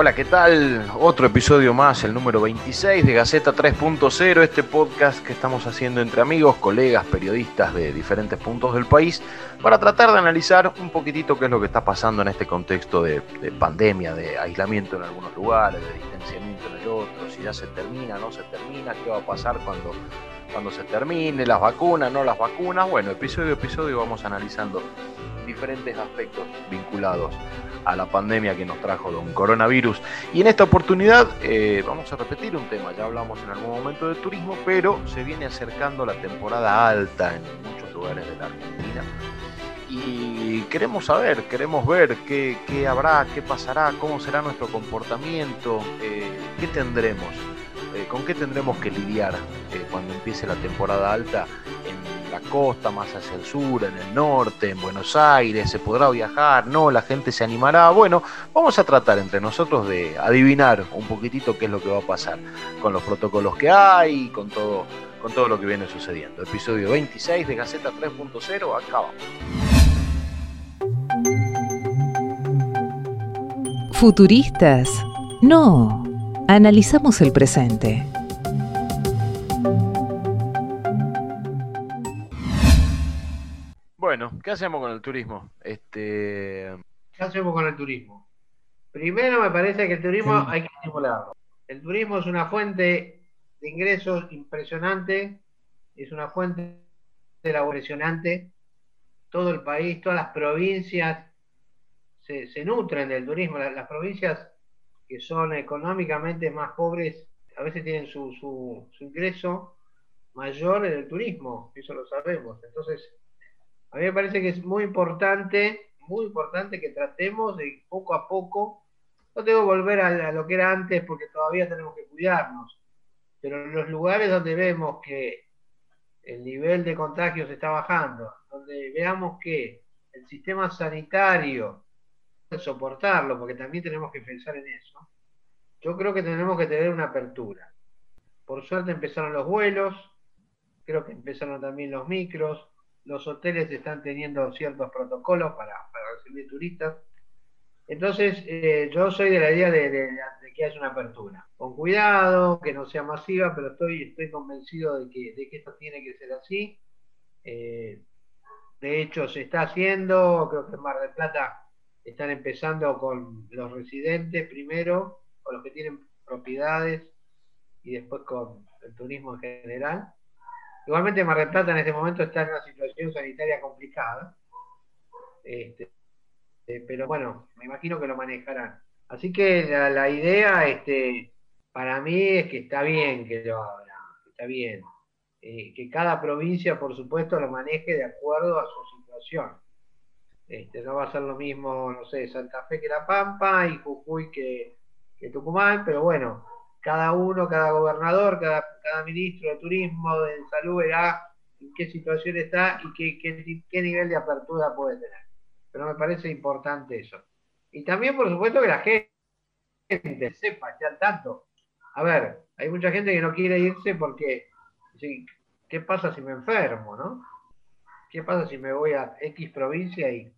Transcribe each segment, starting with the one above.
Hola, ¿qué tal? Otro episodio más, el número 26 de Gaceta 3.0, este podcast que estamos haciendo entre amigos, colegas, periodistas de diferentes puntos del país, para tratar de analizar un poquitito qué es lo que está pasando en este contexto de, pandemia, de aislamiento en algunos lugares, de distanciamiento en el otro, si ya se termina, no se termina, qué va a pasar cuando, cuando se termine, las vacunas, no las vacunas. Bueno, episodio a episodio vamos analizando diferentes aspectos vinculados a la pandemia que nos trajo un coronavirus. Y en esta oportunidad eh, vamos a repetir un tema, ya hablamos en algún momento de turismo, pero se viene acercando la temporada alta en muchos lugares de la Argentina. Y queremos saber, queremos ver qué, habrá, qué pasará, cómo será nuestro comportamiento, eh, qué tendremos, eh, con qué tendremos que lidiar cuando empiece la temporada alta en la costa, más hacia el sur, en el norte, en Buenos Aires, se podrá viajar, no, la gente se animará. Bueno, vamos a tratar entre nosotros de adivinar un poquitito qué es lo que va a pasar con los protocolos que hay, con todo, con todo lo que viene sucediendo. Episodio 26 de Gaceta 3.0, acá vamos. Futuristas, no, analizamos el presente. Bueno, ¿qué hacemos con el turismo? Este... ¿Qué hacemos con el turismo? Primero me parece que el turismo hay que estimularlo. El turismo es una fuente de ingresos impresionante, es una fuente de la impresionante. Todo el país, todas las provincias se, nutren del turismo. Las, provincias que son económicamente más pobres a veces tienen su, su ingreso mayor en el turismo, eso lo sabemos. Entonces, a mí me parece que es muy importante, muy importante que tratemos de poco a poco, no tengo que volver a, lo que era antes porque todavía tenemos que cuidarnos, pero en los lugares donde vemos que el nivel de contagios está bajando, donde veamos que el sistema sanitario soportarlo, porque también tenemos que pensar en eso, yo creo que tenemos que tener una apertura. Por suerte empezaron los vuelos, creo que empezaron también los micros, los hoteles están teniendo ciertos protocolos para, recibir turistas. Entonces, eh, yo soy de la idea de, que haya una apertura. Con cuidado, que no sea masiva, pero estoy, convencido de que, esto tiene que ser así. Eh, de hecho, se está haciendo, creo que Mar del Plata están empezando con los residentes primero, con los que tienen propiedades y después con el turismo en general. Igualmente Mar del Plata en este momento está en una situación sanitaria complicada. Este, eh, pero bueno, me imagino que lo manejarán. Así que la, idea este, para mí es que está bien que lo abra, está bien. Eh, que cada provincia, por supuesto, lo maneje de acuerdo a su situación. Este, no va a ser lo mismo, no sé, Santa Fe que La Pampa y Jujuy que, que Tucumán, pero bueno, cada uno, cada gobernador, cada, ministro de turismo, de salud, verá en qué situación está y qué, qué, nivel de apertura puede tener. Pero me parece importante eso. Y también, por supuesto, que la gente sepa, esté al tanto. A ver, hay mucha gente que no quiere irse porque, ¿qué pasa si me enfermo, no? ¿Qué pasa si me voy a X provincia y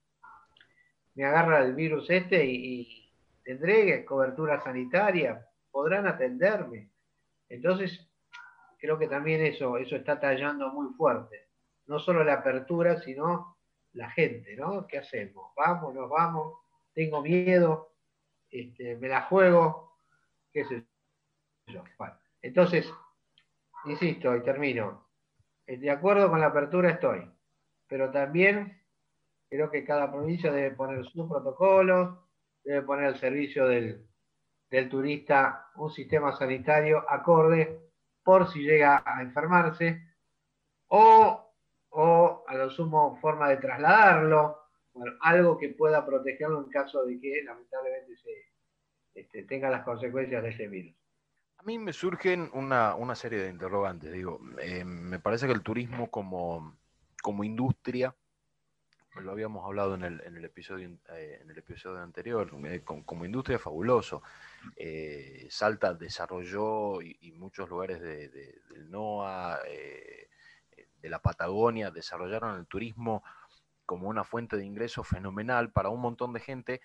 me agarra el virus este y, y tendré cobertura sanitaria? podrán atenderme. Entonces, creo que también eso, eso está tallando muy fuerte. No solo la apertura, sino la gente, ¿no? ¿Qué hacemos? ¿Vamos, nos vamos? ¿Tengo miedo? Este, ¿Me la juego? ¿Qué sé yo? entonces, insisto y termino. De acuerdo con la apertura estoy, pero también creo que cada provincia debe poner sus protocolos, debe poner el servicio del, del turista un sistema sanitario acorde por si llega a enfermarse o, o a lo sumo forma de trasladarlo, algo que pueda protegerlo en caso de que lamentablemente se este, tenga las consecuencias de ese virus. A mí me surgen una, serie de interrogantes. Digo, eh, me parece que el turismo como, como industria, lo habíamos hablado en el, en el episodio, eh, en el episodio anterior, eh, como, industria fabuloso. Salta desarrolló y, muchos lugares del NOA, de la Patagonia, desarrollaron el turismo como una fuente de ingreso fenomenal para un montón de gente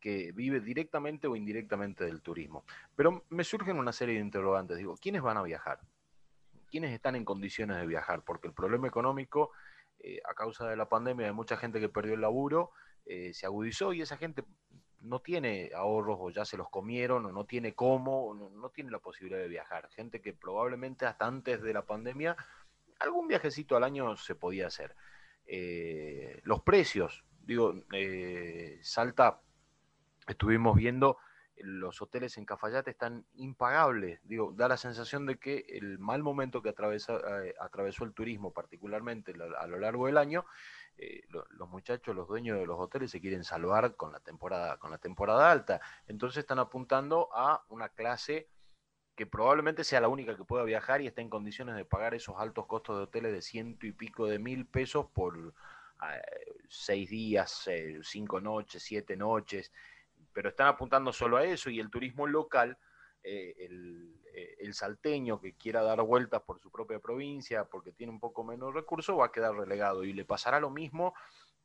que vive directamente o indirectamente del turismo. Pero me surgen una serie de interrogantes. Digo, ¿quiénes van a viajar? ¿Quiénes están en condiciones de viajar? Porque el problema económico, eh, a causa de la pandemia, de mucha gente que perdió el laburo, eh, se agudizó y esa gente no tiene ahorros o ya se los comieron o no tiene cómo, no, no tiene la posibilidad de viajar. Gente que probablemente hasta antes de la pandemia algún viajecito al año se podía hacer. Eh, los precios, digo, Salta estuvimos viendo los hoteles en Cafayate están impagables. Digo, da la sensación de que el mal momento que eh, atravesó el turismo, particularmente a lo largo del año, eh, los muchachos, los dueños de los hoteles se quieren salvar con la temporada, con la temporada alta. Entonces están apuntando a una clase que probablemente sea la única que pueda viajar y esté en condiciones de pagar esos altos costos de hoteles de ciento y pico de mil pesos por eh, seis días, cinco noches, siete noches pero están apuntando solo a eso y el turismo local, eh, eh, el, salteño que quiera dar vueltas por su propia provincia porque tiene un poco menos recursos va a quedar relegado. Y le pasará lo mismo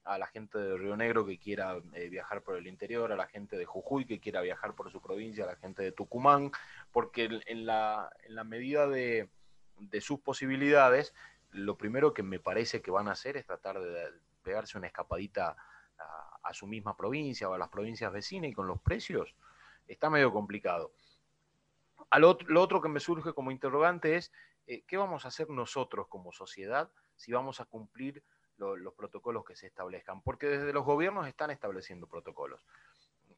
a la gente de Río Negro que quiera eh, viajar por el interior, a la gente de Jujuy que quiera viajar por su provincia, a la gente de Tucumán, porque en la, en la medida de, de sus posibilidades, lo primero que me parece que van a hacer es tratar de pegarse una escapadita a, su misma provincia o a las provincias vecinas y con los precios, está medio complicado. lo otro que me surge como interrogante es, eh, ¿qué vamos a hacer nosotros como sociedad si vamos a cumplir los protocolos que se establezcan? Porque desde los gobiernos están estableciendo protocolos.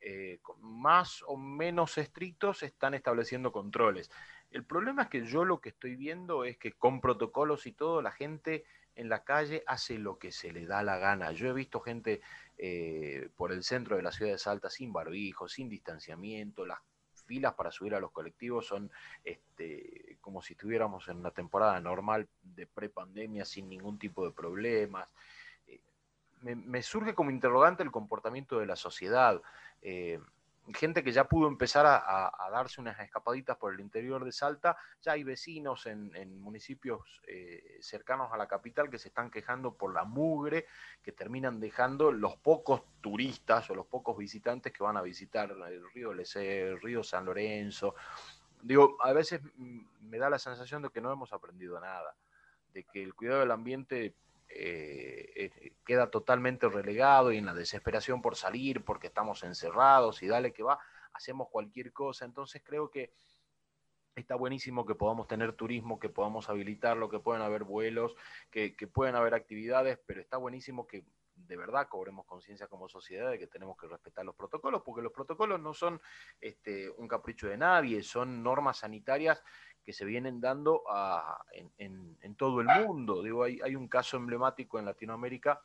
Eh, más o menos estrictos están estableciendo controles. El problema es que yo lo que estoy viendo es que con protocolos y todo la gente en la calle hace lo que se le da la gana. Yo he visto gente eh, por el centro de la ciudad de Salta sin barbijo, sin distanciamiento, las filas para subir a los colectivos son este, como si estuviéramos en una temporada normal de prepandemia sin ningún tipo de problemas. Eh, me, surge como interrogante el comportamiento de la sociedad. Eh, gente que ya pudo empezar a, darse unas escapaditas por el interior de Salta, ya hay vecinos en, municipios eh, cercanos a la capital que se están quejando por la mugre que terminan dejando los pocos turistas o los pocos visitantes que van a visitar el río Lece, el río San Lorenzo. Digo, a veces me da la sensación de que no hemos aprendido nada, de que el cuidado del ambiente eh, eh, queda totalmente relegado y en la desesperación por salir porque estamos encerrados y dale que va, hacemos cualquier cosa. Entonces creo que está buenísimo que podamos tener turismo, que podamos habilitarlo, que puedan haber vuelos, que, que puedan haber actividades, pero está buenísimo que de verdad cobremos conciencia como sociedad de que tenemos que respetar los protocolos, porque los protocolos no son este, un capricho de nadie, son normas sanitarias que se vienen dando en, todo el mundo. Digo, hay, un caso emblemático en Latinoamérica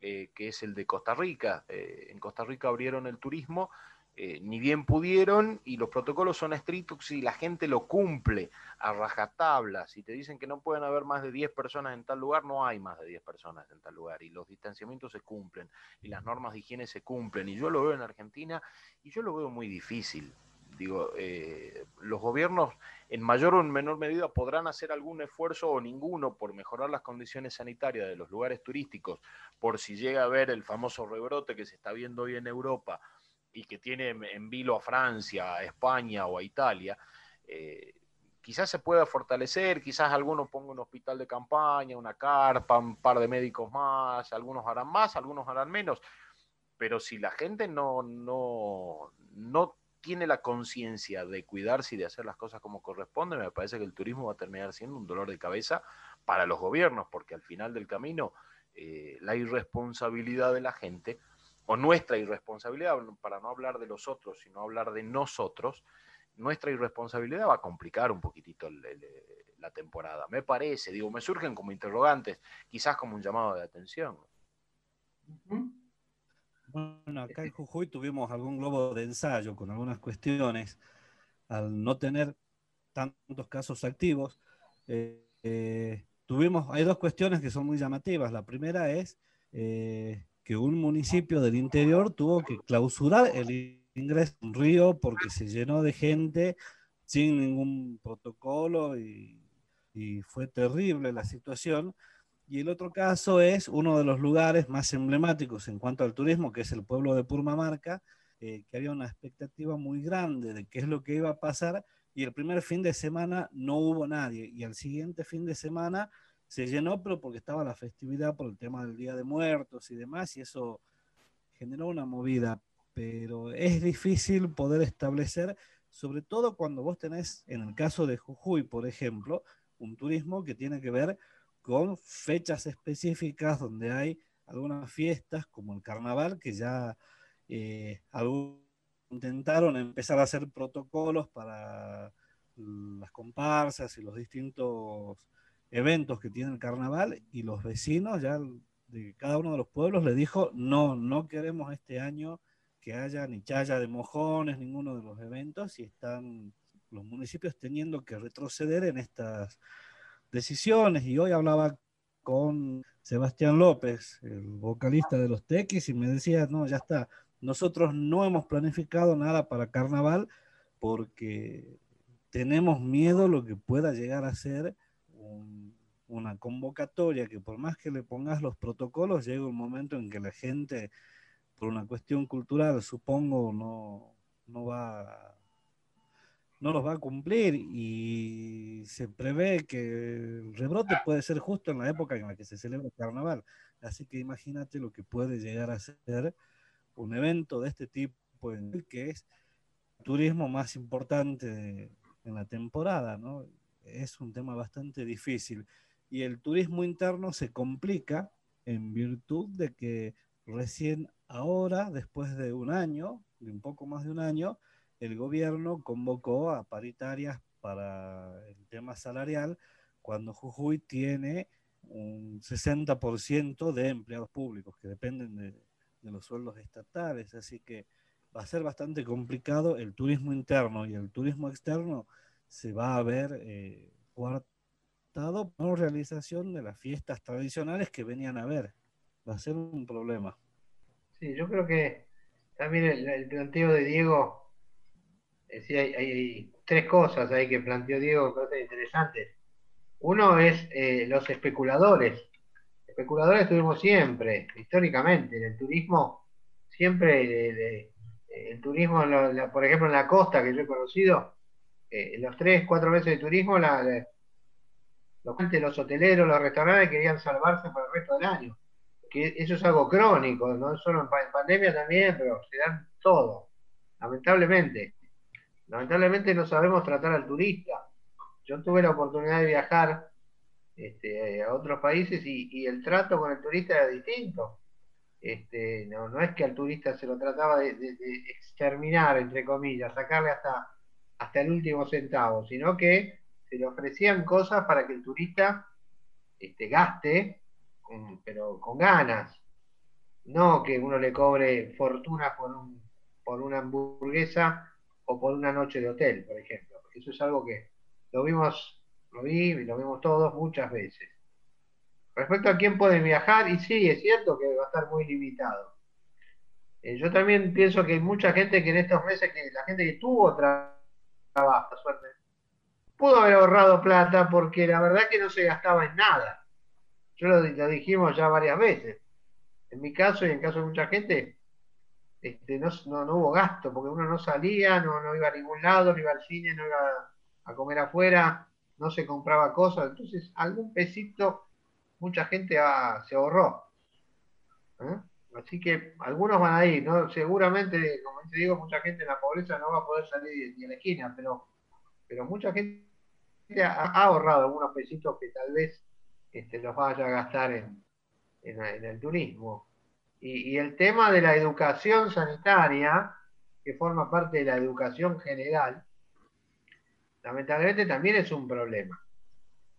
eh, que es el de Costa Rica. Eh, en Costa Rica abrieron el turismo, eh, ni bien pudieron, y los protocolos son estrictos si la gente lo cumple a rajatabla. Si te dicen que no pueden haber más de 10 personas en tal lugar, no hay más de 10 personas en tal lugar. Y los distanciamientos se cumplen, y las normas de higiene se cumplen. Y yo lo veo en Argentina, y yo lo veo muy difícil. Digo, eh, los gobiernos en mayor o en menor medida podrán hacer algún esfuerzo o ninguno por mejorar las condiciones sanitarias de los lugares turísticos, por si llega a ver el famoso rebrote que se está viendo hoy en Europa y que tiene en vilo a Francia, a España o a Italia. Eh, quizás se pueda fortalecer, quizás algunos pongan un hospital de campaña, una carpa, un par de médicos más, algunos harán más, algunos harán menos, pero si la gente no, no tiene la conciencia de cuidarse y de hacer las cosas como corresponde, me parece que el turismo va a terminar siendo un dolor de cabeza para los gobiernos, porque al final del camino eh, la irresponsabilidad de la gente, o nuestra irresponsabilidad, para no hablar de los otros, sino hablar de nosotros, nuestra irresponsabilidad va a complicar un poquitito la temporada. Me parece, digo, me surgen como interrogantes, quizás como un llamado de atención. Bueno, acá en Jujuy tuvimos algún globo de ensayo con algunas cuestiones. Al no tener tantos casos activos. Eh, tuvimos, hay dos cuestiones que son muy llamativas. La primera es que un municipio del interior tuvo que clausurar el ingreso a un río porque se llenó de gente sin ningún protocolo y fue terrible la situación. Y el otro caso es uno de los lugares más emblemáticos en cuanto al turismo, que es el pueblo de Purmamarca, eh, que había una expectativa muy grande de qué es lo que iba a pasar y el primer fin de semana no hubo nadie y al siguiente fin de semana se llenó, pero porque estaba la festividad por el tema del Día de Muertos y demás y eso generó una movida, pero es difícil poder establecer, sobre todo cuando vos tenés, en el caso de Jujuy, por ejemplo, un turismo que tiene que ver con fechas específicas donde hay algunas fiestas como el carnaval que ya eh, intentaron empezar a hacer protocolos para las comparsas y los distintos eventos que tiene el carnaval y los vecinos ya de cada uno de los pueblos le dijo no, no queremos este año que haya ni chaya de mojones, ninguno de los eventos y están los municipios teniendo que retroceder en estas decisiones. Y hoy hablaba con Sebastián López, el vocalista de los Tequis, y me decía, no, ya está, nosotros no hemos planificado nada para carnaval porque tenemos miedo lo que pueda llegar a ser una convocatoria que por más que le pongas los protocolos, llega un momento en que la gente, por una cuestión cultural, supongo, no, no va no los va a cumplir y se prevé que el rebrote puede ser justo en la época en la que se celebra el carnaval. Así que imagínate lo que puede llegar a ser un evento de este tipo, que es el turismo más importante en la temporada, ¿no? Es un tema bastante difícil. Y el turismo interno se complica en virtud de que recién ahora, después de un año, de un poco más de un año, el gobierno convocó a paritarias para el tema salarial cuando Jujuy tiene un 60% de empleados públicos que dependen de, los sueldos estatales, así que va a ser bastante complicado el turismo interno y el turismo externo se va a ver eh, coartado por realización de las fiestas tradicionales que venían a ver. Va a ser un problema. Sí, yo creo que también el planteo de Diego es hay, tres cosas ahí que planteó Diego parecen interesantes. Uno es eh, los especuladores. Especuladores tuvimos siempre, históricamente, en el turismo, siempre, el turismo, por ejemplo, en la costa que yo he conocido, eh, los tres, cuatro meses de turismo, la, los, los hoteleros, los restaurantes querían salvarse para el resto del año. Que eso es algo crónico, no solo en pandemia también, pero se dan todo, lamentablemente. Lamentablemente no sabemos tratar al turista. Yo tuve la oportunidad de viajar este, a otros países y, el trato con el turista era distinto. Este, no, no es que al turista se lo trataba de, exterminar, entre comillas, sacarle hasta, hasta el último centavo, sino que se le ofrecían cosas para que el turista este, gaste, pero con ganas. No que uno le cobre fortuna por, un, por una hamburguesa o por una noche de hotel, por ejemplo. Eso es algo que lo vimos, lo vi y lo vimos todos muchas veces. Respecto a quién puede viajar, y sí, es cierto que va a estar muy limitado. Eh, yo también pienso que hay mucha gente que en estos meses, que la gente que tuvo trabajo, suerte, pudo haber ahorrado plata porque la verdad que no se gastaba en nada. Yo lo, lo dijimos ya varias veces. En mi caso y en caso de mucha gente, este, no, hubo gasto, porque uno no salía, no, iba a ningún lado, no iba al cine, no iba a comer afuera, no se compraba cosas, entonces algún pesito mucha gente se ahorró. ¿eh? Así que algunos van a ir, ¿no? Seguramente, como te digo, mucha gente en la pobreza no va a poder salir ni a la esquina, pero, pero mucha gente ha, ahorrado algunos pesitos que tal vez este, los vaya a gastar en, en el turismo. Y, el tema de la educación sanitaria, que forma parte de la educación general, lamentablemente también es un problema.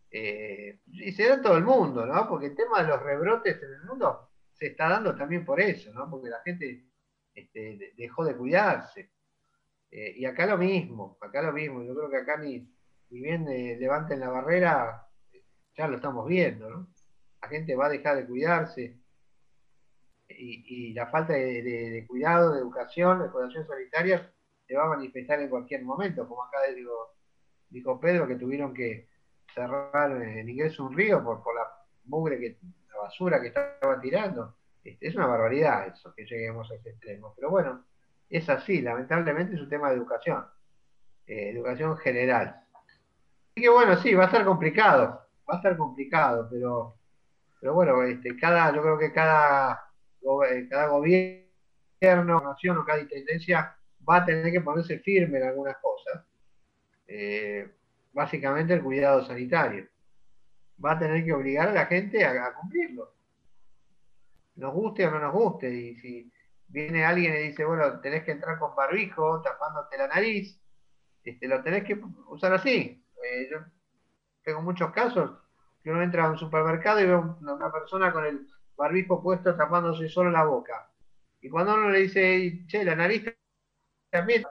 Eh, y se da en todo el mundo, ¿no? Porque el tema de los rebrotes en el mundo se está dando también por eso, ¿no? Porque la gente este, dejó de cuidarse. Eh, y acá lo mismo, acá lo mismo. Yo creo que acá ni, y bien levanten la barrera, ya lo estamos viendo, ¿no? La gente va a dejar de cuidarse y, la falta de, cuidado, de educación, de cuidación sanitaria se va a manifestar en cualquier momento, como acá dijo Pedro que tuvieron que cerrar en ingreso un río por, la mugre que la basura que estaban tirando. Es una barbaridad eso, que lleguemos a ese extremo. Pero bueno, es así, lamentablemente es un tema de educación, eh, educación general. Así que bueno, sí, va a estar complicado, va a estar complicado, pero, pero bueno, este, cada, yo creo que cada, cada gobierno, nación o cada intendencia va a tener que ponerse firme en algunas cosas. Eh, básicamente el cuidado sanitario. Va a tener que obligar a la gente a, cumplirlo. Nos guste o no nos guste. Y si viene alguien y dice, bueno, tenés que entrar con barbijo, tapándote la nariz, este, lo tenés que usar así. Eh, yo tengo muchos casos que uno entra a un supermercado y ve a una persona con el barbijo puesto tapándose solo la boca. Y cuando uno le dice, che, la nariz también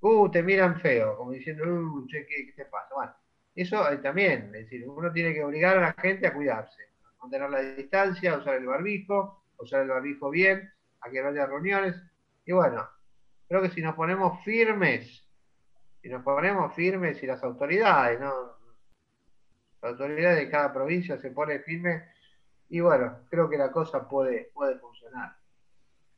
uh, te miran feo, como diciendo, uh, che, ¿qué, te pasa? Bueno, eso eh, también, es decir, uno tiene que obligar a la gente a cuidarse, a mantener la distancia, a usar el barbijo, a usar el barbijo bien, a que no haya reuniones. Y bueno, creo que si nos ponemos firmes, si nos ponemos firmes y las autoridades, ¿no? Las autoridades de cada provincia se pone firme y bueno, creo que la cosa puede, puede funcionar.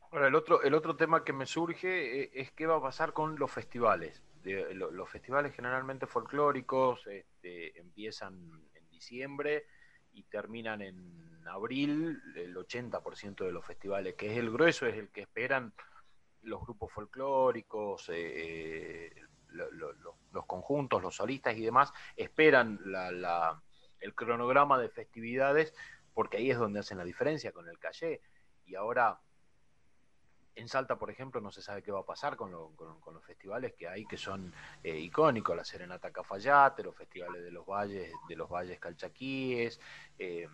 Ahora, el otro, el otro tema que me surge eh, es qué va a pasar con los festivales. los festivales generalmente folclóricos este, empiezan en diciembre y terminan en abril. El 80% de los festivales, que es el grueso, es el que esperan los grupos folclóricos, eh, los conjuntos, los solistas y demás, esperan el cronograma de festividades porque ahí es donde hacen la diferencia con el calle. Y ahora en Salta, por ejemplo, no se sabe qué va a pasar con, los festivales que hay que son eh, icónicos, la Serenata Cafayate, los festivales de los valles, de los valles calchaquíes, eh,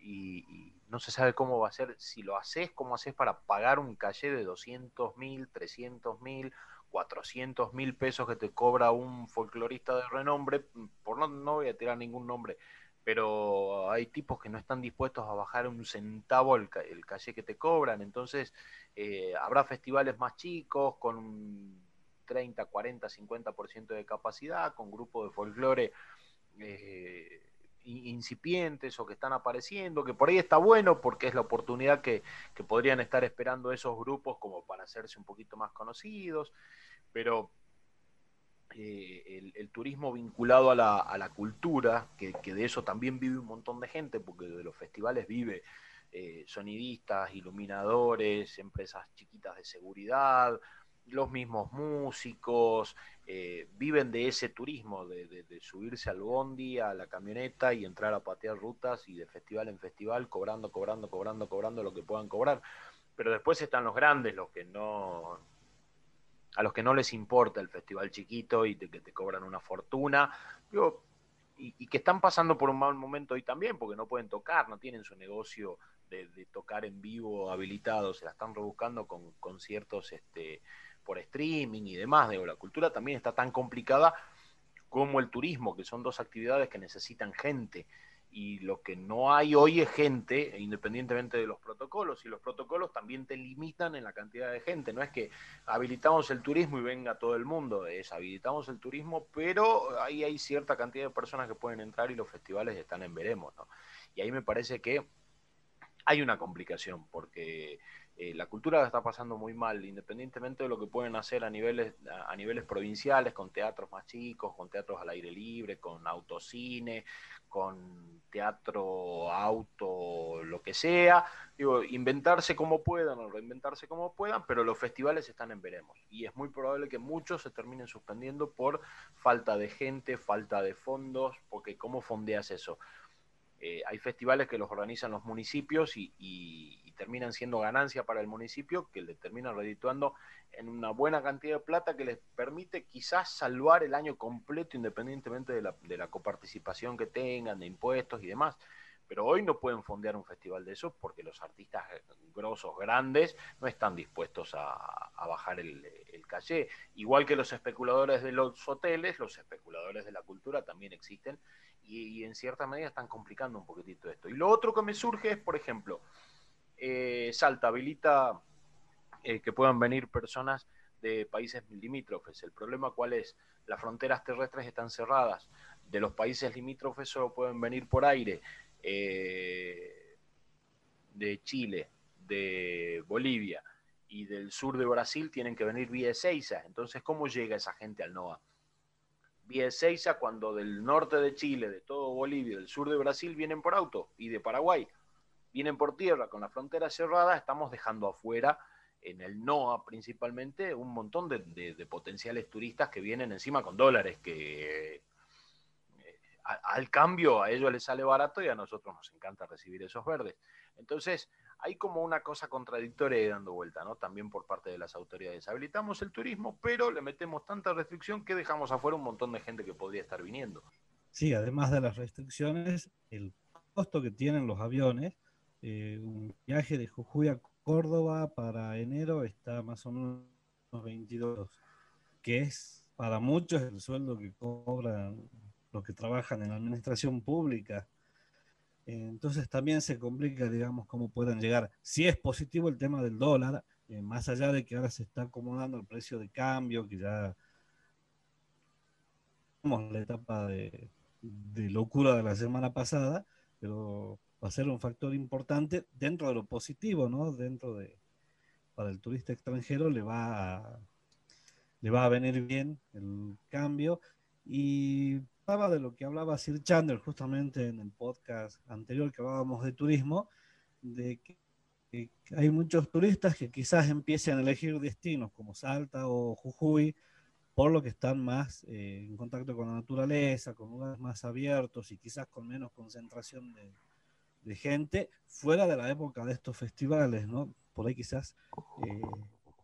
y, no se sabe cómo va a ser, si lo haces, cómo haces para pagar un calle de 200 mil, 300 mil, 400 mil pesos que te cobra un folclorista de renombre, por no, no voy a tirar ningún nombre, pero hay tipos que no están dispuestos a bajar un centavo el, el calle que te cobran, entonces eh, habrá festivales más chicos con un 30, 40, 50% de capacidad, con grupos de folclore eh, incipientes o que están apareciendo, que por ahí está bueno porque es la oportunidad que, que podrían estar esperando esos grupos como para hacerse un poquito más conocidos, pero eh, el, turismo vinculado a la, cultura, que, de eso también vive un montón de gente, porque de los festivales vive eh, sonidistas, iluminadores, empresas chiquitas de seguridad, los mismos músicos, eh, viven de ese turismo, de, subirse al bondi, a la camioneta y entrar a patear rutas y de festival en festival, cobrando, cobrando, cobrando, cobrando lo que puedan cobrar. Pero después están los grandes, los que no, a los que no les importa el festival chiquito y que te cobran una fortuna, y, que están pasando por un mal momento hoy también, porque no pueden tocar, no tienen su negocio de, tocar en vivo habilitado, se la están rebuscando con conciertos este, por streaming y demás. Digo, la cultura también está tan complicada como el turismo, que son dos actividades que necesitan gente y lo que no hay hoy es gente, independientemente de los protocolos, y los protocolos también te limitan en la cantidad de gente, no es que habilitamos el turismo y venga todo el mundo, es habilitamos el turismo, pero ahí hay cierta cantidad de personas que pueden entrar y los festivales están en veremos, ¿no? Y ahí me parece que hay una complicación, porque eh, la cultura está pasando muy mal, independientemente de lo que pueden hacer a niveles, a niveles provinciales, con teatros más chicos, con teatros al aire libre, con autocine, con teatro, auto, lo que sea. Digo, inventarse como puedan o reinventarse como puedan, pero los festivales están en veremos. Y es muy probable que muchos se terminen suspendiendo por falta de gente, falta de fondos, porque ¿cómo fondeas eso? Eh, hay festivales que los organizan los municipios y, terminan siendo ganancia para el municipio que le terminan redituando en una buena cantidad de plata que les permite quizás salvar el año completo independientemente de la, de la coparticipación que tengan, de impuestos y demás. Pero hoy no pueden fondear un festival de esos porque los artistas grosos, grandes, no están dispuestos a, bajar el, el calle. Igual que los especuladores de los hoteles, los especuladores de la cultura también existen y, en cierta medida están complicando un poquitito esto. Y lo otro que me surge es, por ejemplo, eh, Salta habilita eh, que puedan venir personas de países limítrofes. ¿El problema cuál es? Las fronteras terrestres están cerradas. De los países limítrofes solo pueden venir por aire. Eh, de Chile, de Bolivia y del sur de Brasil tienen que venir vía Ezeiza. Entonces, ¿cómo llega esa gente al NOA? Vía Ezeiza cuando del norte de Chile, de todo Bolivia, del sur de Brasil vienen por auto y de Paraguay vienen por tierra con la frontera cerrada, estamos dejando afuera en el NOA principalmente un montón de, potenciales turistas que vienen encima con dólares, que eh, al cambio a ellos les sale barato y a nosotros nos encanta recibir esos verdes. Entonces, hay como una cosa contradictoria dando vuelta, ¿no? También por parte de las autoridades. Habilitamos el turismo, pero le metemos tanta restricción que dejamos afuera un montón de gente que podría estar viniendo. Sí, además de las restricciones, el costo que tienen los aviones, eh, un viaje de Jujuy a Córdoba para enero está más o menos 22, que es para muchos el sueldo que cobran los que trabajan en la administración pública. Entonces también se complica, digamos, cómo puedan llegar. Si es positivo el tema del dólar, eh, más allá de que ahora se está acomodando el precio de cambio, que ya la etapa de, de locura de la semana pasada, pero va a ser un factor importante dentro de lo positivo, ¿no? Dentro de, para el turista extranjero le va a, le va a venir bien el cambio. Y hablaba de lo que hablaba Sir Chandler justamente en el podcast anterior que hablábamos de turismo, de que, hay muchos turistas que quizás empiecen a elegir destinos como Salta o Jujuy, por lo que están más eh, en contacto con la naturaleza, con lugares más abiertos y quizás con menos concentración de, de gente fuera de la época de estos festivales, ¿no? Por ahí quizás eh,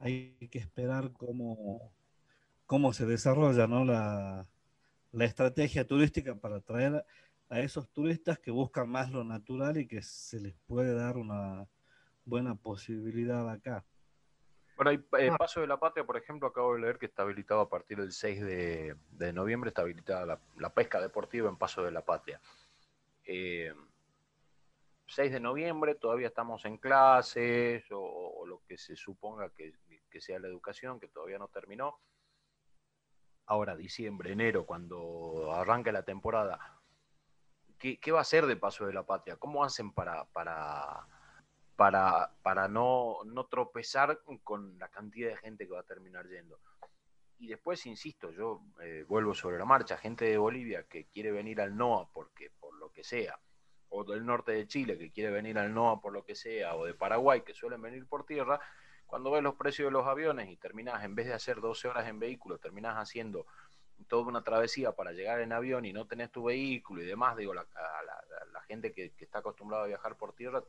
hay que esperar cómo, cómo se desarrolla, ¿no? La, la estrategia turística para atraer a esos turistas que buscan más lo natural y que se les puede dar una buena posibilidad acá. Bueno, hay eh, ah. Paso de la Patria, por ejemplo, acabo de leer que está habilitado a partir del 6 de, de noviembre, está habilitada la, la, pesca deportiva en Paso de la Patria. Eh, 6 de noviembre, todavía estamos en clases o, lo que se suponga que, sea la educación, que todavía no terminó. Ahora, diciembre, enero, cuando arranque la temporada, ¿qué, va a ser de Paso de la Patria? ¿Cómo hacen para, para, para, para no, no tropezar con la cantidad de gente que va a terminar yendo? Y después, insisto, yo eh, vuelvo sobre la marcha, gente de Bolivia que quiere venir al NOA porque por lo que sea, o del norte de Chile que quiere venir al NOA por lo que sea, o de Paraguay que suelen venir por tierra, cuando ves los precios de los aviones y terminas, en vez de hacer 12 horas en vehículo, terminas haciendo toda una travesía para llegar en avión y no tenés tu vehículo y demás, digo, la, la, gente que, está acostumbrada a viajar por tierra,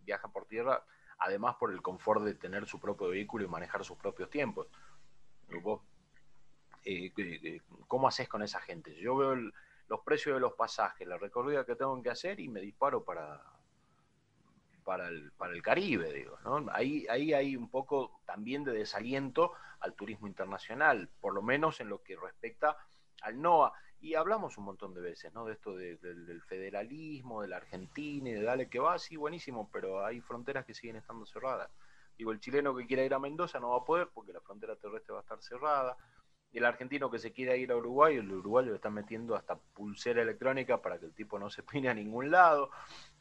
viaja por tierra, además por el confort de tener su propio vehículo y manejar sus propios tiempos. Eh, eh, ¿Cómo haces con esa gente? Yo veo el, los precios de los pasajes, la recorrida que tengo que hacer y me disparo para, para, el, para el Caribe, digo. ¿no? Ahí, ahí hay un poco también de desaliento al turismo internacional, por lo menos en lo que respecta al NOA. Y hablamos un montón de veces, ¿no? De esto del federalismo, de la Argentina y de dale que va, sí, buenísimo, pero hay fronteras que siguen estando cerradas. Digo, el chileno que quiera ir a Mendoza no va a poder porque la frontera terrestre va a estar cerrada el argentino que se quiere ir a Uruguay, el uruguayo le está metiendo hasta pulsera electrónica para que el tipo no se pine a ningún lado.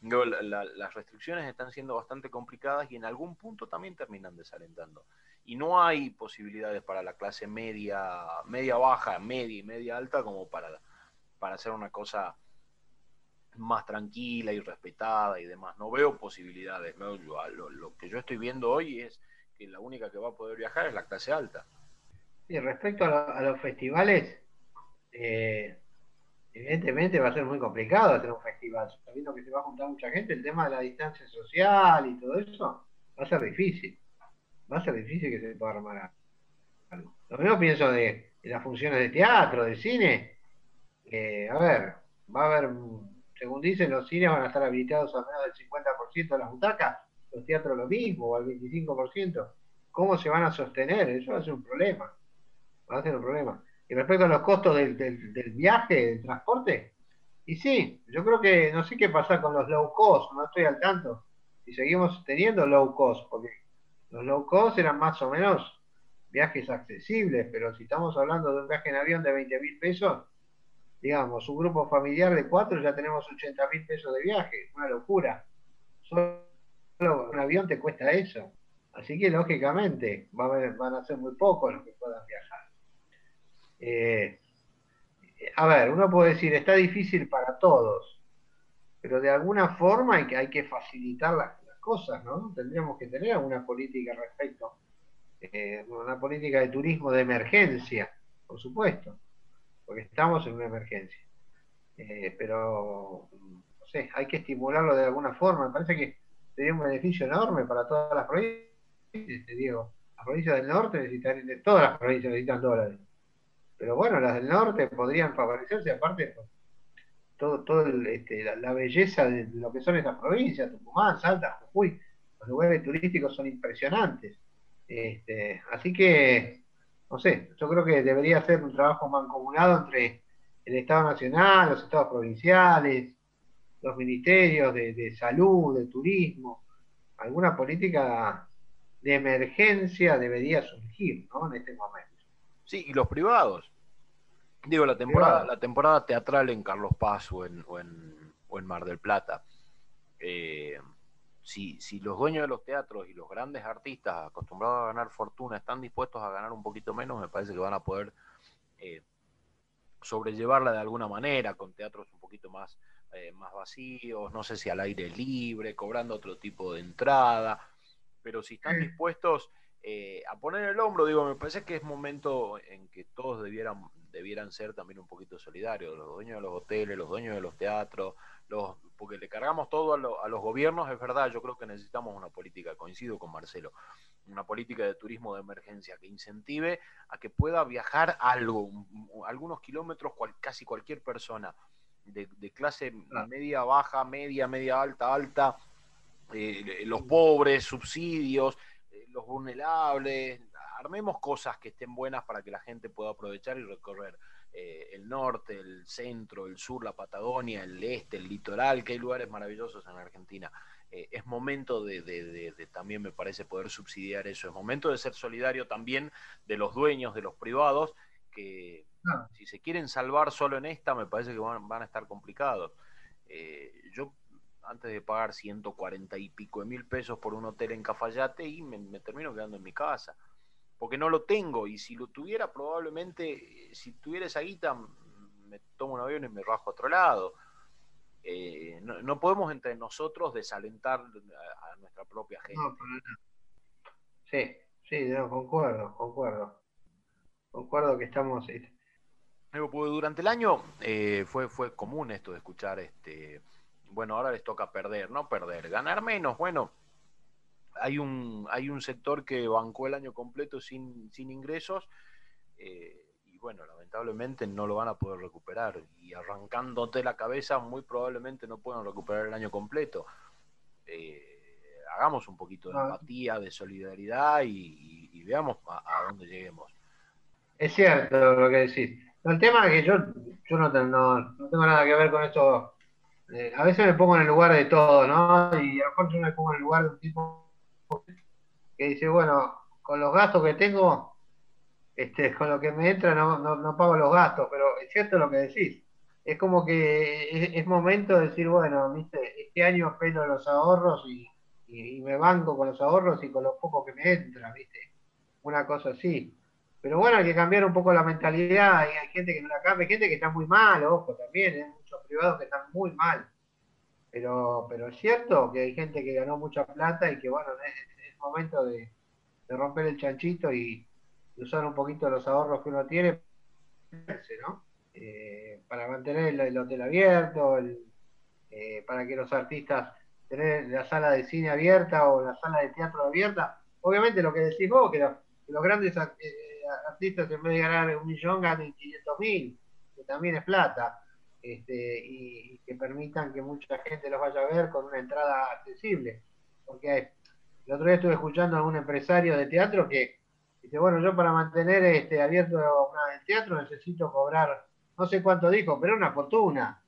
las restricciones están siendo bastante complicadas y en algún punto también terminan desalentando. Y no hay posibilidades para la clase media, media baja, media y media alta como para, para hacer una cosa más tranquila y respetada y demás. No veo posibilidades. Lo que yo estoy viendo hoy es que la única que va a poder viajar es la clase alta. Y respecto a, los festivales, eh, evidentemente va a ser muy complicado hacer un festival, sabiendo que se va a juntar mucha gente, el tema de la distancia social y todo eso, va a ser difícil. Va a ser difícil que se pueda armar algo. Lo mismo pienso de, las funciones de teatro, de cine. a ver, va a haber según dicen, los cines van a estar habilitados a menos del 50% de las butacas, los teatros lo mismo, o al 25%. ¿Cómo se van a sostener? Eso va a ser un problema. Va a ser un problema. Y respecto a los costos del, del viaje, del transporte, y sí, yo creo que no sé qué pasa con los low cost, no estoy al tanto. Si seguimos teniendo low cost, porque los low cost eran más o menos viajes accesibles, pero si estamos hablando de un viaje en avión de 20 mil pesos, digamos, un grupo familiar de cuatro ya tenemos 80 mil pesos de viaje, una locura. Solo un avión te cuesta eso. Así que lógicamente van a ser muy pocos los que puedan viajar. Eh, a ver, uno puede decir, está difícil para todos, pero de alguna forma hay que, facilitar las, cosas, ¿no? Tendríamos que tener alguna política respecto, eh, una política de turismo de emergencia, por supuesto, porque estamos en una emergencia. Eh, pero, no sé, hay que estimularlo de alguna forma. Me parece que sería un beneficio enorme para todas las provincias, te digo. Las provincias del norte necesitan, todas las provincias necesitan dólares pero bueno, las del norte podrían favorecerse, aparte todo, todo este, la, belleza de lo que son esas provincias, Tucumán, Salta, Jujuy, los lugares turísticos son impresionantes. Este, así que, no sé, yo creo que debería ser un trabajo mancomunado entre el Estado Nacional, los Estados provinciales, los ministerios de, de salud, de turismo, alguna política de emergencia debería surgir ¿no? en este momento. Sí, y los privados. Digo, la temporada, la temporada teatral en Carlos Paz o en, o en, Mar del Plata. Eh, si, si, los dueños de los teatros y los grandes artistas acostumbrados a ganar fortuna están dispuestos a ganar un poquito menos, me parece que van a poder eh, sobrellevarla de alguna manera, con teatros un poquito más, eh, más vacíos, no sé si al aire libre, cobrando otro tipo de entrada, pero si están dispuestos eh, a poner el hombro, digo, me parece que es momento en que todos debieran, debieran ser también un poquito solidarios, los dueños de los hoteles, los dueños de los teatros, los, porque le cargamos todo a, los gobiernos, es verdad, yo creo que necesitamos una política, coincido con Marcelo, una política de turismo de emergencia que incentive a que pueda viajar algo, algunos kilómetros, casi cualquier persona de, clase media, baja, media, media alta, alta, eh, los pobres, subsidios, los vulnerables, armemos cosas que estén buenas para que la gente pueda aprovechar y recorrer eh, el norte, el centro, el sur, la Patagonia, el este, el litoral, que hay lugares maravillosos en Argentina. Eh, es momento de, también, me parece, poder subsidiar eso. Es momento de ser solidario también de los dueños, de los privados, que si se quieren salvar solo en esta, me parece que van, a estar complicados. Eh, yo antes de pagar 140 y pico de mil pesos por un hotel en Cafayate y me, termino quedando en mi casa. Porque no lo tengo y si lo tuviera probablemente, si tuviera esa guita, me tomo un avión y me rajo a otro lado. Eh, no, podemos entre nosotros desalentar a, nuestra propia gente. sí, sí, concuerdo, concuerdo. Concuerdo que estamos... Durante el año eh, fue, fue común esto de escuchar este bueno, ahora les toca perder, no perder, ganar menos, bueno, hay un, hay un sector que bancó el año completo sin, sin ingresos eh, y bueno, lamentablemente no lo van a poder recuperar y arrancándote la cabeza muy probablemente no puedan recuperar el año completo. Eh, hagamos un poquito de empatía, de solidaridad y, veamos a, dónde lleguemos. Es cierto lo que decís. El tema es que yo, yo no, no, no tengo nada que ver con esto eh, a veces me pongo en el lugar de todo, ¿no? Y a lo mejor yo me pongo en el lugar de un tipo que dice, bueno, con los gastos que tengo, este, con lo que me entra no, no, pago los gastos, pero es cierto lo que decís. Es como que es, momento de decir, bueno, viste, este año pelo los ahorros y, me banco con los ahorros y con lo poco que me entra, viste. Una cosa así. Pero bueno, hay que cambiar un poco la mentalidad, hay, hay gente que no la cambia, hay gente que está muy mal, ojo, también, ¿eh? Privados que están muy mal. Pero, pero es cierto que hay gente que ganó mucha plata y que, bueno, es, momento de, romper el chanchito y usar un poquito los ahorros que uno tiene ¿no? Eh, para mantener el, hotel abierto, eh, para que los artistas tener la sala de cine abierta o la sala de teatro abierta. Obviamente lo que decís vos, que, los grandes eh, artistas en vez de ganar un millón ganen 500 mil, que también es plata. Este, y, que permitan que mucha gente los vaya a ver con una entrada accesible. Porque el otro día estuve escuchando a un empresario de teatro que dice, bueno, yo para mantener este, abierto el teatro necesito cobrar, no sé cuánto dijo, pero una fortuna,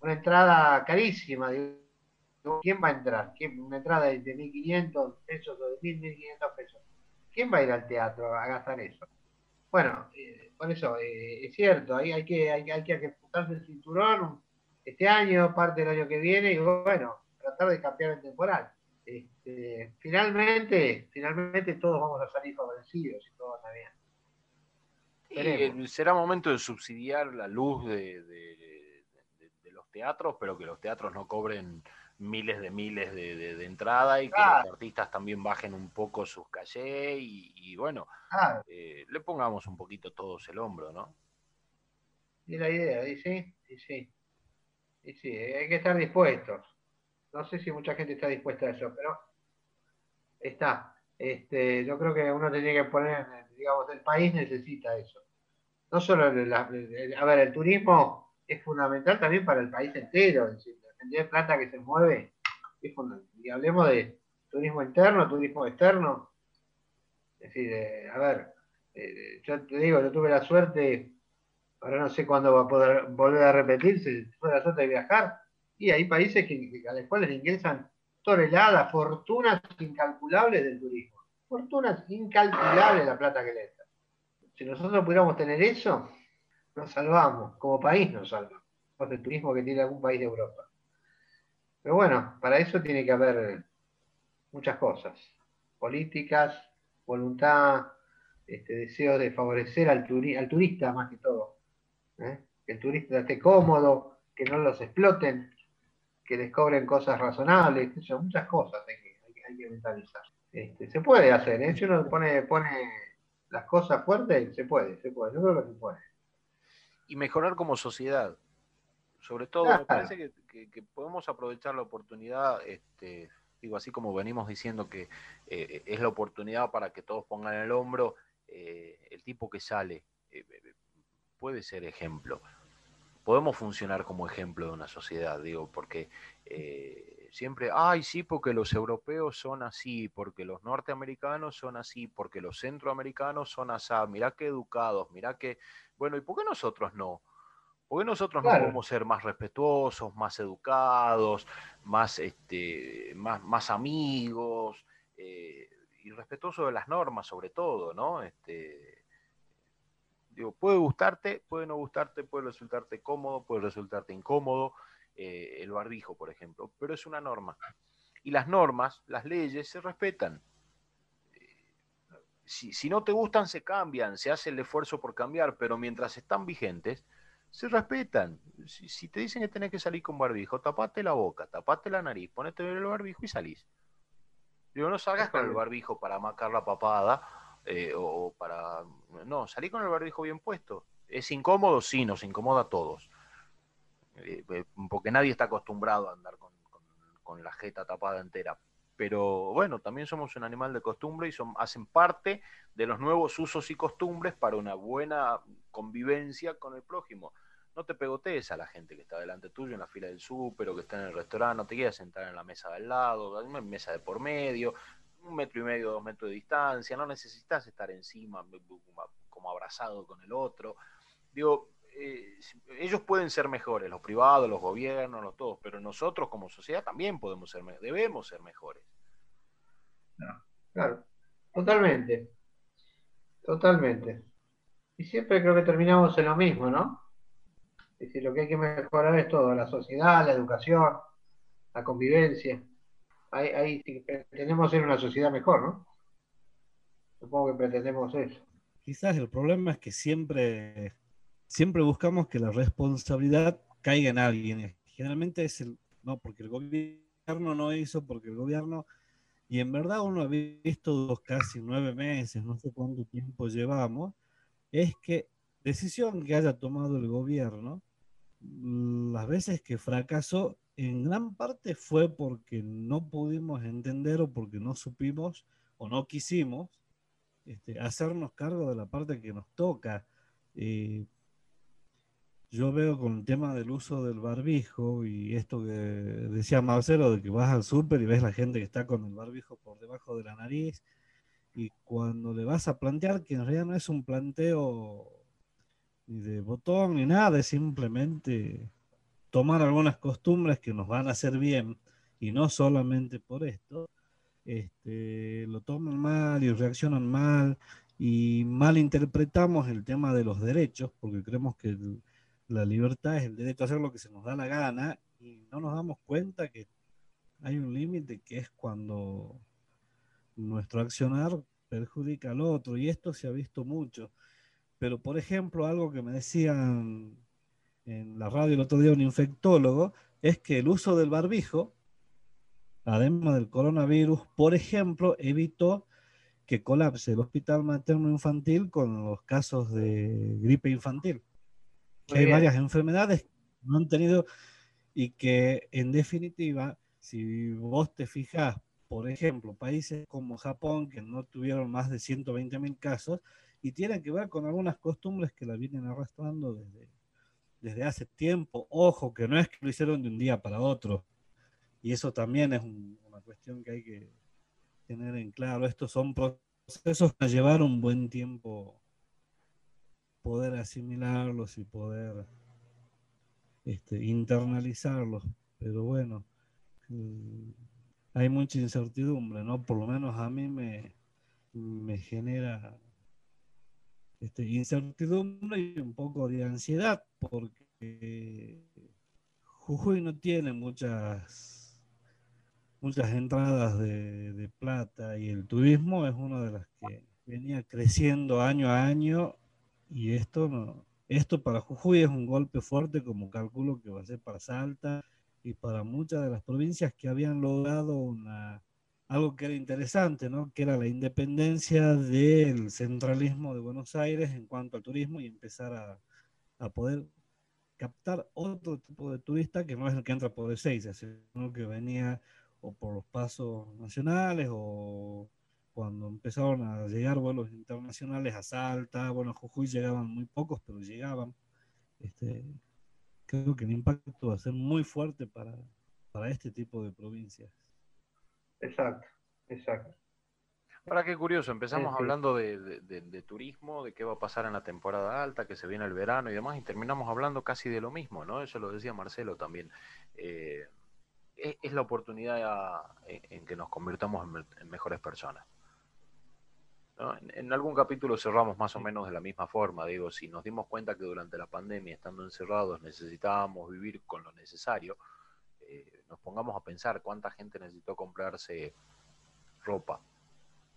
una entrada carísima. ¿Quién va a entrar? Una entrada de 1.500 pesos o de 1.500 pesos. ¿Quién va a ir al teatro a gastar eso? Bueno, eh, por eso eh, es cierto, hay, hay, que, hay, hay que ajustarse el cinturón este año, parte del año que viene, y bueno, tratar de cambiar el temporal. Este, finalmente, finalmente todos vamos a salir favorecidos y todo anda bien. Eh, será momento de subsidiar la luz de, los teatros, pero que los teatros no cobren miles de miles de, entrada y que los artistas también bajen un poco sus cachés y, bueno, eh, le pongamos un poquito todos el hombro, ¿no? Y la idea, y sí, y sí, y sí, hay que estar dispuestos. No sé si mucha gente está dispuesta a eso, pero está. Este, yo creo que uno tiene que poner, digamos, el país necesita eso. No solo, a ver, el turismo es fundamental también para el país entero. La cantidad de plata que se mueve es fundamental. Y hablemos de turismo interno, turismo externo. Es decir, eh, a ver, eh, yo te digo, yo tuve la suerte, ahora no sé cuándo va a poder volver a repetirse, tuve la suerte de viajar y hay países que, a los cuales ingresan toneladas, fortunas incalculables del turismo. Fortunas incalculables la plata que le entra. Si nosotros pudiéramos tener eso, nos salvamos. Como país nos salvamos. El turismo que tiene algún país de Europa. Pero bueno, para eso tiene que haber muchas cosas. Políticas, voluntad, este, deseo de favorecer al, turista más que todo. ¿eh? Que el turista esté cómodo, que no los exploten, que les cobren cosas razonables, muchas cosas hay que, mentalizar. Este, se puede hacer, ¿eh? si uno pone, pone las cosas fuertes, se puede, se puede, yo creo que se puede. Y mejorar como sociedad. Sobre todo, me parece que, podemos aprovechar la oportunidad, este, digo, así como venimos diciendo que eh, es la oportunidad para que todos pongan el hombro, eh, el tipo que sale eh, puede ser ejemplo podemos funcionar como ejemplo de una sociedad, digo, porque siempre, ay, sí, porque los europeos son así, porque los norteamericanos son así, porque los centroamericanos son así, mirá qué educados, mirá qué, bueno, ¿y por qué nosotros no? ¿Por qué nosotros no podemos ser más respetuosos, más educados, más, este, más, más amigos eh, y respetuosos de las normas sobre todo, ¿no? Este, Digo, puede gustarte, puede no gustarte, puede resultarte cómodo, puede resultarte incómodo, eh, el barbijo, por ejemplo, pero es una norma. Y las normas, las leyes se respetan. Si, no te gustan, se cambian, se hace el esfuerzo por cambiar, pero mientras están vigentes, se respetan. Si, te dicen que tenés que salir con barbijo, tapate la boca, tapate la nariz, ponete el barbijo y salís. Digo, no salgas con el barbijo para macar la papada eh, o para... No, salí con el barbijo bien puesto. ¿Es incómodo? Sí, nos incomoda a todos. Eh, eh, porque nadie está acostumbrado a andar con, la jeta tapada entera. Pero bueno, también somos un animal de costumbre y son, hacen parte de los nuevos usos y costumbres para una buena convivencia con el prójimo. No te pegotees a la gente que está delante tuyo en la fila del súper o que está en el restaurante, no te quieras sentar en la mesa del lado, en mesa de por medio, un metro y medio, dos metros de distancia, no necesitas estar encima como abrazado con el otro. Digo, eh, ellos pueden ser mejores, los privados, los gobiernos, los todos, pero nosotros como sociedad también podemos ser, debemos ser mejores. claro, totalmente, totalmente. Y siempre creo que terminamos en lo mismo, ¿no? Es decir, lo que hay que mejorar es todo, la sociedad, la educación, la convivencia ahí, pretendemos ser una sociedad mejor, ¿no? Supongo que pretendemos eso. Quizás el problema es que siempre, siempre buscamos que la responsabilidad caiga en alguien. Generalmente es el, no, porque el gobierno no hizo, porque el gobierno, y en verdad uno ha visto dos, casi nueve meses, no sé cuánto tiempo llevamos, es que decisión que haya tomado el gobierno, las veces que fracasó, en gran parte fue porque no pudimos entender o porque no supimos o no quisimos este, hacernos cargo de la parte que nos toca. Eh, yo veo con el tema del uso del barbijo y esto que decía Marcelo, de que vas al súper y ves la gente que está con el barbijo por debajo de la nariz, y cuando le vas a plantear que en realidad no es un planteo ni de botón ni nada, es simplemente tomar algunas costumbres que nos van a hacer bien y no solamente por esto, este, lo toman mal y reaccionan mal y mal interpretamos el tema de los derechos porque creemos que la libertad es el derecho a hacer lo que se nos da la gana y no nos damos cuenta que hay un límite que es cuando nuestro accionar perjudica al otro y esto se ha visto mucho. Pero, por ejemplo, algo que me decían en la radio el otro día un infectólogo es que el uso del barbijo, además del coronavirus, por ejemplo, evitó que colapse el hospital materno infantil con los casos de gripe infantil hay varias enfermedades que no han tenido y que en definitiva, si vos te fijas, por ejemplo, países como Japón que no tuvieron más de 120 mil casos y tienen que ver con algunas costumbres que la vienen arrastrando desde, desde hace tiempo. Ojo, que no es que lo hicieron de un día para otro. Y eso también es una cuestión que hay que tener en claro. Estos son procesos que llevar un buen tiempo poder asimilarlos y poder este, internalizarlos. Pero bueno, mm, hay mucha incertidumbre, ¿no? Por lo menos a mí me, me genera este, incertidumbre y un poco de ansiedad porque Jujuy no tiene muchas muchas entradas de, de, plata y el turismo es una de las que venía creciendo año a año y esto, esto para Jujuy es un golpe fuerte, como calculo que va a ser para Salta y para muchas de las provincias que habían logrado una, algo que era interesante, ¿no? que era la independencia del centralismo de Buenos Aires en cuanto al turismo y empezar a, a poder captar otro tipo de turista que no es el que entra por el 6, sino que venía o por los pasos nacionales o cuando empezaron a llegar vuelos internacionales a Salta, bueno, a Jujuy llegaban muy pocos, pero llegaban. Este, creo que el impacto va a ser muy fuerte para, para este tipo de provincias. Exacto, exacto. Ahora qué curioso, empezamos hablando de, turismo, de qué va a pasar en la temporada alta, que se viene el verano y demás, y terminamos hablando casi de lo mismo, ¿no? Eso lo decía Marcelo también. Eh, es, la oportunidad en, que nos convirtamos en mejores personas. En, algún capítulo cerramos más o menos de la misma forma, digo, si nos dimos cuenta que durante la pandemia, estando encerrados, necesitábamos vivir con lo necesario, eh, nos pongamos a pensar cuánta gente necesitó comprarse ropa,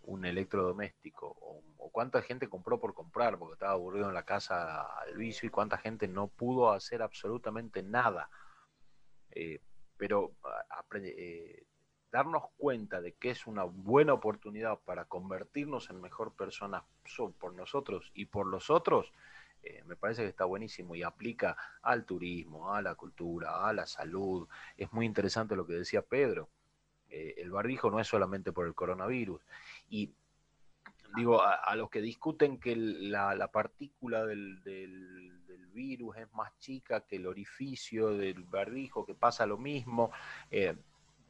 un electrodoméstico, o, cuánta gente compró por comprar porque estaba aburrido en la casa al vicio y cuánta gente no pudo hacer absolutamente nada. Eh, pero eh, darnos cuenta de que es una buena oportunidad para convertirnos en mejor personas por nosotros y por los otros, eh, me parece que está buenísimo y aplica al turismo, a la cultura, a la salud. Es muy interesante lo que decía Pedro. Eh, el barbijo no es solamente por el coronavirus. Y digo, a, los que discuten que la, partícula del, virus es más chica que el orificio del barbijo, que pasa lo mismo. Eh,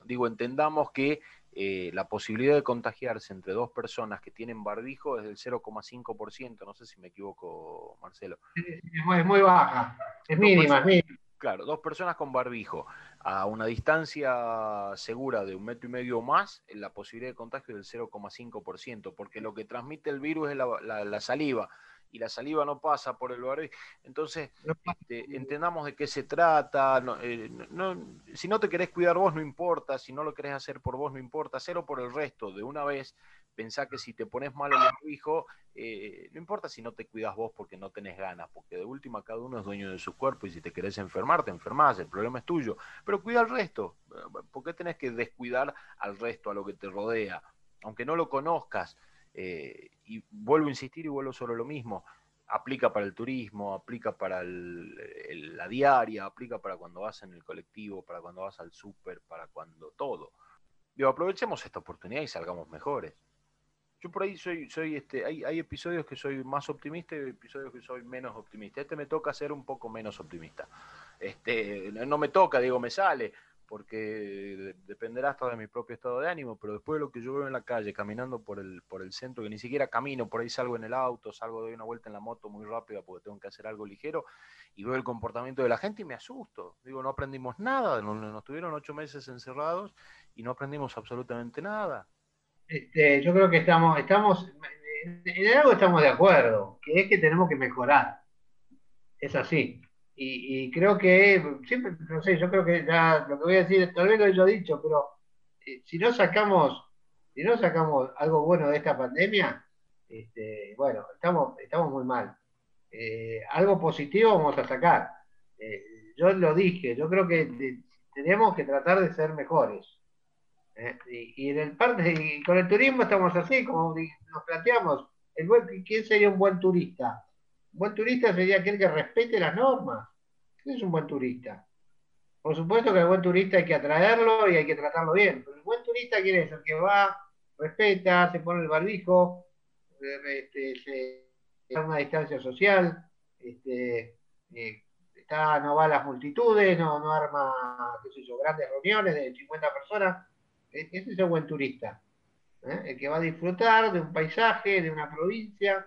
digo, entendamos que eh, la posibilidad de contagiarse entre dos personas que tienen barbijo es del 0,5%, no sé si me equivoco, Marcelo. Es muy, baja, es mínima, es mínima. Claro, dos personas con barbijo a una distancia segura de un metro y medio o más, la posibilidad de contagio es del 0,5%, porque lo que transmite el virus es la saliva y la saliva no pasa por el barbijo. Entonces, este, entendamos de qué se trata. Eh, si no te querés cuidar vos, no importa. Si no lo querés hacer por vos, no importa. Hacerlo por el resto de una vez. Pensá que si te pones mal el barbijo, eh, no importa si no te cuidas vos porque no tenés ganas, porque de última cada uno es dueño de su cuerpo y si te querés enfermar, te enfermás, el problema es tuyo. Pero cuida al resto. ¿Por qué tenés que descuidar al resto, a lo que te rodea? Aunque no lo conozcas, eh, y vuelvo a insistir y vuelvo sobre lo mismo. Aplica para el turismo, aplica para la diaria, aplica para cuando vas en el colectivo, para cuando vas al súper, para cuando todo. Digo, aprovechemos esta oportunidad y salgamos mejores. yo por ahí soy, soy este, hay, episodios que soy más optimista y episodios que soy menos optimista. Este me toca ser un poco menos optimista. Este, no me toca, digo, me sale, porque dependerá hasta de mi propio estado de ánimo, pero después de lo que yo veo en la calle, caminando por el, por el centro, que ni siquiera camino, por ahí salgo en el auto, salgo, doy una vuelta en la moto muy rápida porque tengo que hacer algo ligero, y veo el comportamiento de la gente y me asusto. Digo, no aprendimos nada, nos, nos tuvieron ocho meses encerrados y no aprendimos absolutamente nada. Este, yo creo que estamos, estamos, en algo estamos de acuerdo, que es que tenemos que mejorar. Es así. Y, creo que, siempre, no sé, yo creo que ya lo que voy a decir, tal vez lo he dicho, pero eh, si no sacamos, si no sacamos algo bueno de esta pandemia, este, bueno, estamos, estamos muy mal. Eh, algo positivo vamos a sacar. Eh, yo lo dije, yo creo que tenemos que tratar de ser mejores. ¿eh? Y, en el parte, con el turismo estamos así, como nos planteamos, el ¿quién sería un buen turista? Buen turista sería aquel que respete las normas. ¿Quién es un buen turista? Por supuesto que el buen turista hay que atraerlo y hay que tratarlo bien, pero el buen turista quiere el que va, respeta, se pone el barbijo, eh, este, se da una distancia social, este, eh, no va a las multitudes, no, arma, qué sé yo, grandes reuniones de 50 personas, e-, ese es el buen turista. ¿eh? El que va a disfrutar de un paisaje, de una provincia,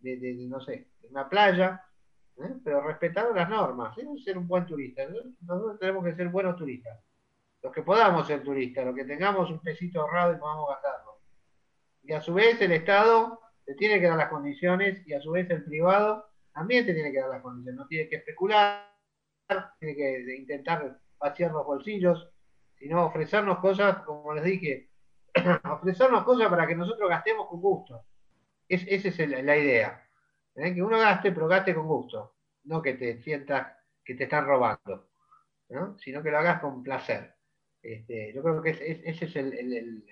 de, no sé, una playa, ¿eh? pero respetando las normas. Ser un buen turista. Nosotros tenemos que ser buenos turistas. Los que podamos ser turistas, los que tengamos un pesito ahorrado y podamos gastarlo. Y a su vez el Estado te tiene que dar las condiciones y a su vez el privado también te tiene que dar las condiciones. No tiene que especular, tiene que intentar vaciar los bolsillos, sino ofrecernos cosas, como les dije, ofrecernos cosas para que nosotros gastemos con gusto. Es, esa es la idea. ¿Eh? Que uno gaste, pero gaste con gusto. No que te sientas que te están robando, sino que lo hagas con placer. Este, yo creo que esa es, el,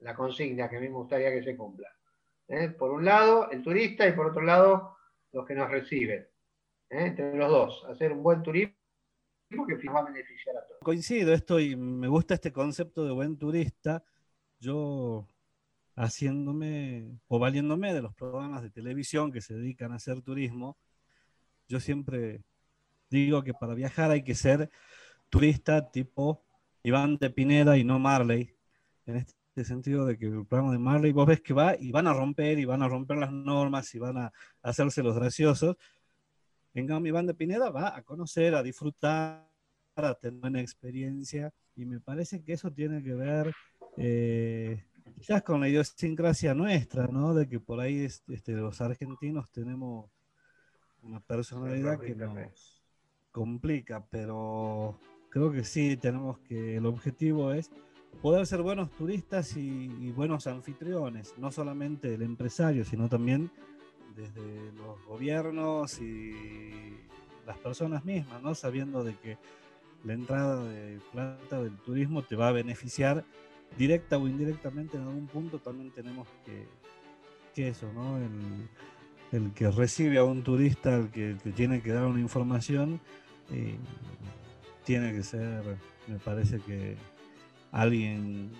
la consigna que a mí me gustaría que se cumpla. ¿eh? Por un lado, el turista y por otro lado, los que nos reciben. ¿eh? Entre los dos, hacer un buen turismo que a beneficiar a todos. Coincido esto y me gusta este concepto de buen turista. Yo haciéndome o valiéndome de los programas de televisión que se dedican a hacer turismo, yo siempre digo que para viajar hay que ser turista tipo Iván de Pineda y no Marley, en este sentido de que el programa de Marley vos ves que va y van a romper y van a romper las normas y van a hacerse los graciosos, en cambio, Iván de Pineda va a conocer, a disfrutar, a tener una experiencia y me parece que eso tiene que ver eh, quizás con la idiosincrasia nuestra, ¿no? De que por ahí este, los argentinos tenemos una personalidad que nos complica, pero creo que sí tenemos que, el objetivo es poder ser buenos turistas y, y buenos anfitriones, no solamente el empresario, sino también desde los gobiernos y las personas mismas, ¿no? Sabiendo de que la entrada de plata del turismo te va a beneficiar directa o indirectamente en algún punto, también tenemos que, que eso, ¿no? El, que recibe a un turista, el que, tiene que dar una información, eh, tiene que ser, me parece que alguien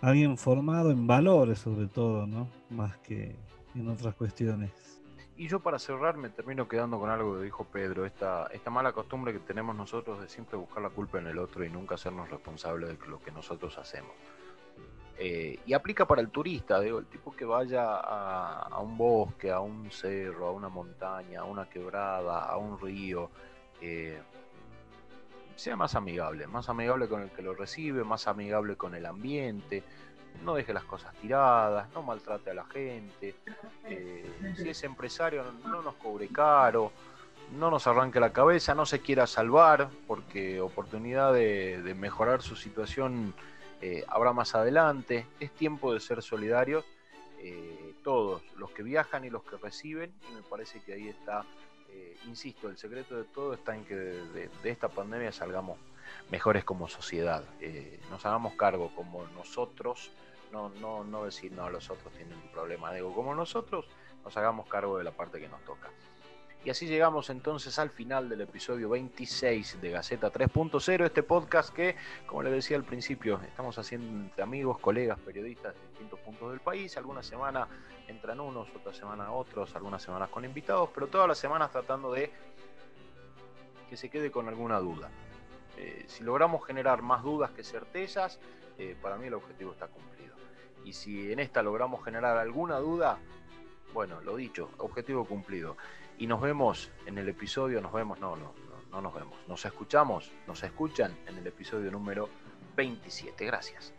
alguien formado en valores sobre todo, ¿no? Más que en otras cuestiones. Y yo para cerrar me termino quedando con algo que dijo Pedro, esta, esta mala costumbre que tenemos nosotros de siempre buscar la culpa en el otro y nunca hacernos responsables de lo que nosotros hacemos. Eh, y aplica para el turista, digo, el tipo que vaya a, un bosque, a un cerro, a una montaña, a una quebrada, a un río, eh, sea más amigable, más amigable con el que lo recibe, más amigable con el ambiente, no deje las cosas tiradas, no maltrate a la gente, eh, si es empresario no nos cobre caro, no nos arranque la cabeza, no se quiera salvar, porque oportunidad de, mejorar su situación eh, habrá más adelante, es tiempo de ser solidarios, eh, todos, los que viajan y los que reciben, y me parece que ahí está, insisto, el secreto de todo está en que de, de esta pandemia salgamos mejores como sociedad, nos hagamos cargo como nosotros, no, no, no decir, no, los otros tienen un problema de ego como nosotros, nos hagamos cargo de la parte que nos toca. Y así llegamos entonces al final del episodio 26 de Gaceta 3.0, este podcast que, como les decía al principio, estamos haciendo entre amigos, colegas, periodistas de distintos puntos del país. Alguna semana entran unos, otra semana otros, algunas semanas con invitados, pero todas las semanas tratando de que se quede con alguna duda. Eh, si logramos generar más dudas que certezas, eh, para mí el objetivo está cumplido. Y si en esta logramos generar alguna duda, bueno, lo dicho, objetivo cumplido. Y nos vemos en el episodio, nos vemos, no, no, no, no nos vemos. Nos escuchamos, nos escuchan en el episodio número 27. Gracias.